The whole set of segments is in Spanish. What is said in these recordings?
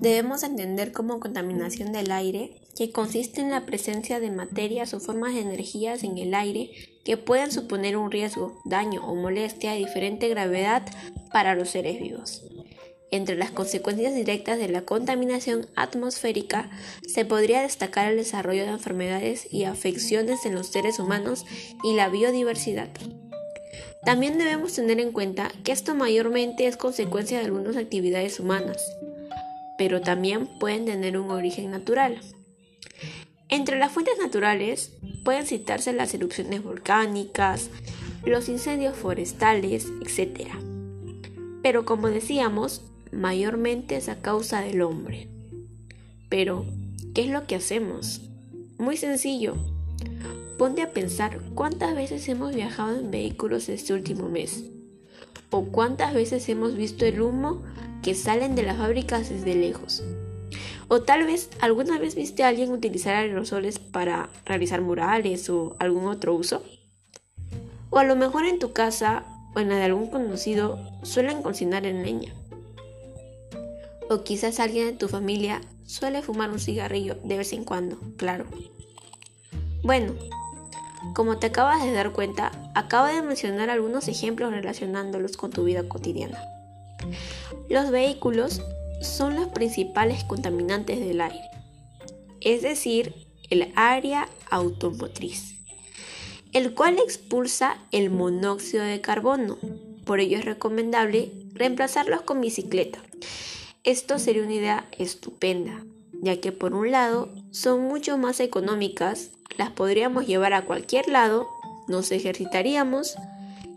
debemos entender como contaminación del aire que consiste en la presencia de materias o formas de energías en el aire que puedan suponer un riesgo, daño o molestia de diferente gravedad para los seres vivos. Entre las consecuencias directas de la contaminación atmosférica se podría destacar el desarrollo de enfermedades y afecciones en los seres humanos y la biodiversidad. También debemos tener en cuenta que esto mayormente es consecuencia de algunas actividades humanas, pero también pueden tener un origen natural. Entre las fuentes naturales pueden citarse las erupciones volcánicas, los incendios forestales, etc. Pero como decíamos, mayormente es a causa del hombre. Pero, ¿qué es lo que hacemos? Muy sencillo. Ponte a pensar cuántas veces hemos viajado en vehículos este último mes. O cuántas veces hemos visto el humo que salen de las fábricas desde lejos. O tal vez alguna vez viste a alguien utilizar aerosoles para realizar murales o algún otro uso. O a lo mejor en tu casa o en la de algún conocido suelen cocinar en leña. O quizás alguien de tu familia suele fumar un cigarrillo de vez en cuando, claro. Bueno, como te acabas de dar cuenta, acabo de mencionar algunos ejemplos relacionándolos con tu vida cotidiana. Los vehículos son los principales contaminantes del aire, es decir, el área automotriz, el cual expulsa el monóxido de carbono. Por ello es recomendable reemplazarlos con bicicleta esto sería una idea estupenda, ya que por un lado son mucho más económicas, las podríamos llevar a cualquier lado, nos ejercitaríamos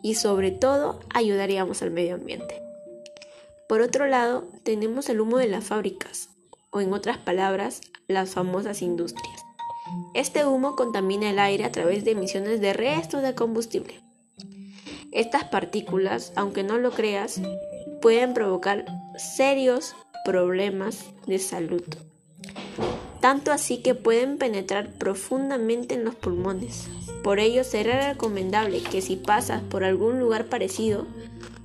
y sobre todo ayudaríamos al medio ambiente. Por otro lado, tenemos el humo de las fábricas, o en otras palabras, las famosas industrias. Este humo contamina el aire a través de emisiones de restos de combustible. Estas partículas, aunque no lo creas, pueden provocar serios problemas de salud. Tanto así que pueden penetrar profundamente en los pulmones. Por ello será recomendable que si pasas por algún lugar parecido,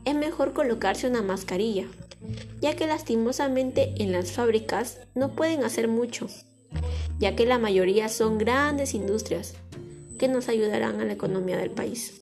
es mejor colocarse una mascarilla, ya que lastimosamente en las fábricas no pueden hacer mucho, ya que la mayoría son grandes industrias que nos ayudarán a la economía del país.